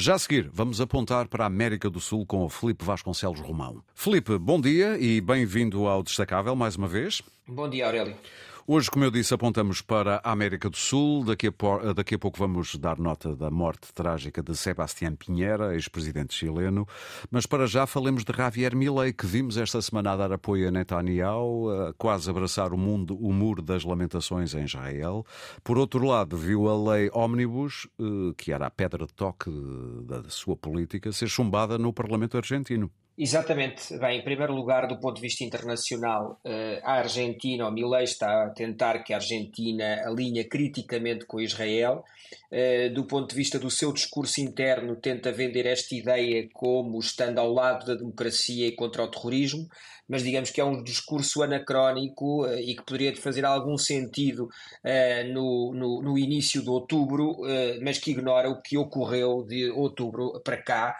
Já a seguir, vamos apontar para a América do Sul com o Felipe Vasconcelos Romão. Felipe, bom dia e bem-vindo ao Destacável mais uma vez. Bom dia, Aurélio. Hoje, como eu disse, apontamos para a América do Sul. Daqui a, daqui a pouco vamos dar nota da morte trágica de Sebastián Pinheira, ex-presidente chileno. Mas para já falemos de Javier Milei, que vimos esta semana a dar apoio a Netanyahu, a quase abraçar o, mundo, o muro das lamentações em Israel. Por outro lado, viu a lei Omnibus, eh, que era a pedra de toque da sua política, ser chumbada no Parlamento argentino. Exatamente. Bem, em primeiro lugar, do ponto de vista internacional, eh, a Argentina, o Milei está a tentar que a Argentina alinhe criticamente com Israel. Eh, do ponto de vista do seu discurso interno, tenta vender esta ideia como estando ao lado da democracia e contra o terrorismo mas digamos que é um discurso anacrónico uh, e que poderia fazer algum sentido no, no, no, início de outubro, mas que ignora o que ocorreu de outubro para cá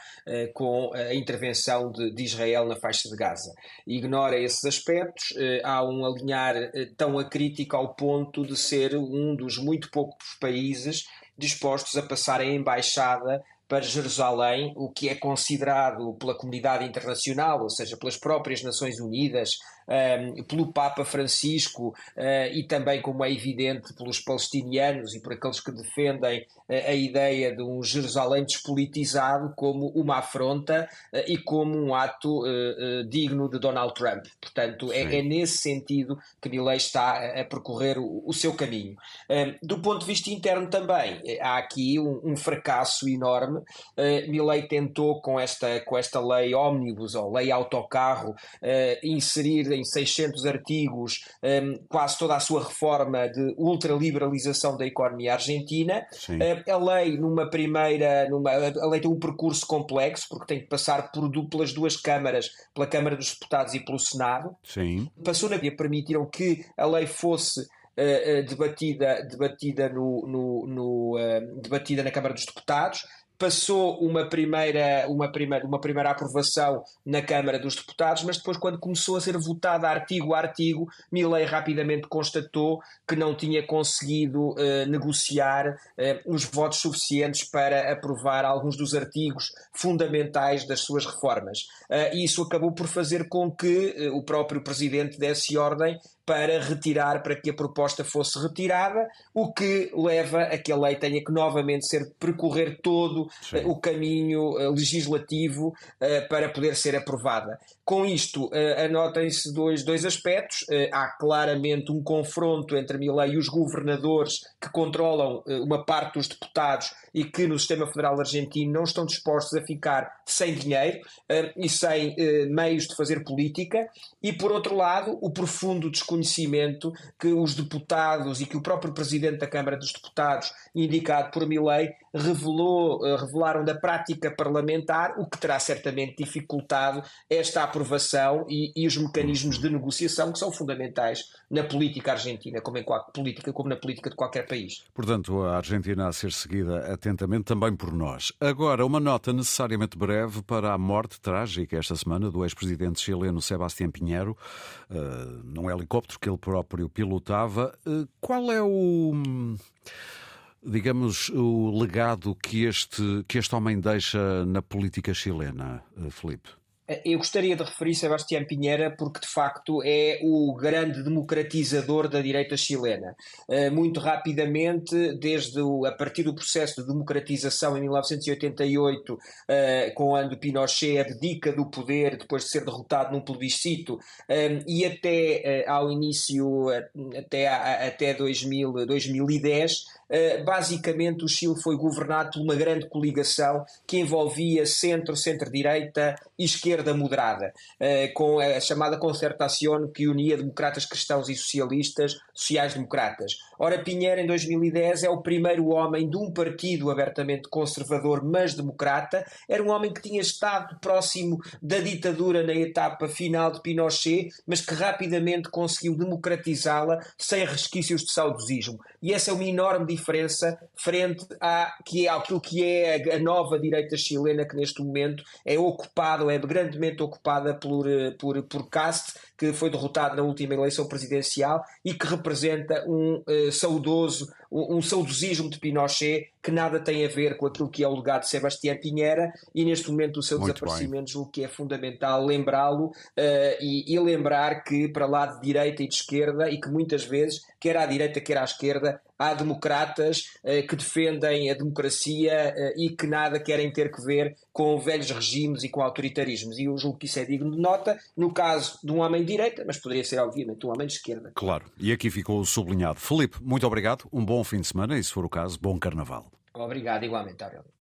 com a intervenção de, de, Israel na faixa de Gaza. Ignora esses aspectos, há um alinhar tão acrítico ao ponto de ser um dos muito poucos países dispostos a passar a embaixada para Jerusalém, o que é considerado pela comunidade internacional, ou seja, pelas próprias Nações Unidas, um, pelo Papa Francisco uh, e também, como é evidente, pelos palestinianos e por aqueles que defendem uh, a ideia de um Jerusalém despolitizado como uma afronta uh, e como um ato digno de Donald Trump. Portanto, é, é, nesse sentido que Milley está a, a percorrer o, o, seu caminho. do ponto de vista interno também, há aqui um, um fracasso enorme. Uh, Milley tentou com esta, com esta lei ómnibus ou lei autocarro inserir em 600 artigos um, quase toda a sua reforma de ultraliberalização da economia argentina. Uh, a lei, numa primeira. Numa, a lei tem um percurso complexo, porque tem que passar por duplas duas câmaras, pela Câmara dos Deputados e pelo Senado. Sim. Passou na via, permitiram que a lei fosse Uh, uh, debatida, debatida, no, no, no uh, debatida na Câmara dos Deputados passou uma primeira, uma, primeira, uma primeira aprovação na Câmara dos Deputados, mas depois, quando começou a ser votada artigo a artigo, Milley rapidamente constatou que não tinha conseguido uh, negociar uh, os votos suficientes para aprovar alguns dos artigos fundamentais das suas reformas. Uh, e isso acabou por fazer com que o próprio Presidente desse ordem para retirar, para que a proposta fosse retirada, o que leva a que a lei tenha que novamente ser percorrer todo Sim. o caminho eh, legislativo uh, para poder ser aprovada. Com isto, uh, anotem-se dois, dois aspectos. Uh, há claramente um confronto entre a Milei e os governadores que controlam uma parte dos deputados e que no sistema federal argentino não estão dispostos a ficar sem dinheiro e sem meios de fazer política. E, por outro lado, o profundo desconhecimento que os deputados e que o próprio presidente da Câmara dos Deputados, indicado por Milei, revelou, eh, revelaram da prática parlamentar, o que terá certamente dificultado esta aprovação e, e os mecanismos de negociação que são fundamentais na política argentina, como em qualquer política, como na política de qualquer país. Portanto, a Argentina a ser seguida atentamente também por nós. Agora, uma nota necessariamente breve para a morte trágica esta semana do ex-presidente chileno Sebastián Pinheiro, uh, num helicóptero que ele próprio pilotava. Uh, qual é o digamos, o legado que este, que este homem deixa na política chilena, eh, Felipe? Eu gostaria de referir Sebastião Pinheira porque, de facto, é o grande democratizador da direita chilena. Eh, muito rapidamente, desde o, a partir do processo de democratização em 1988, eh, com quando Pinochet abdica do poder depois de ser derrotado num plebiscito, eh, e até ao início, até, até 2000, 2010, basicamente o Chile foi governado por uma grande coligação que envolvia centro, centro-direita e esquerda esquerda moderada, uh, com a chamada concertação que unia democratas cristãos e socialistas, sociais-democratas. Ora, Pinheiro, em 2010, é o primeiro homem de um partido abertamente conservador, mas democrata. Era um homem que tinha estado próximo da ditadura na etapa final de Pinochet, mas que rapidamente conseguiu democratizá-la sem resquícios de saudosismo. E essa é uma enorme diferença frente à, que é, àquilo que é a nova direita chilena, que neste momento é ocupada, é grande grandemente ocupada por, eh, por, por caste que foi derrotado na última eleição presidencial e que representa um uh, saudoso, um, um saudosismo de Pinochet que nada tem a ver com aquilo que é o legado de Sebastião Pinheira e neste momento do seu Muito desaparecimento julgo que é fundamental lembrá-lo uh, e, e lembrar que para lá de direita e de esquerda e que muitas vezes, quer à direita quer à esquerda, há democratas uh, que defendem a democracia uh, e que nada querem ter que ver com velhos regimes e com autoritarismos. E eu julgo que isso é digno de nota, no caso de um homem de direita, mas poderia ser, obviamente, um homem de esquerda. Claro, e aqui ficou sublinhado. Felipe, muito obrigado, um bom fim de semana e, se for o caso, bom carnaval. Obrigado, igualmente, Aurélio.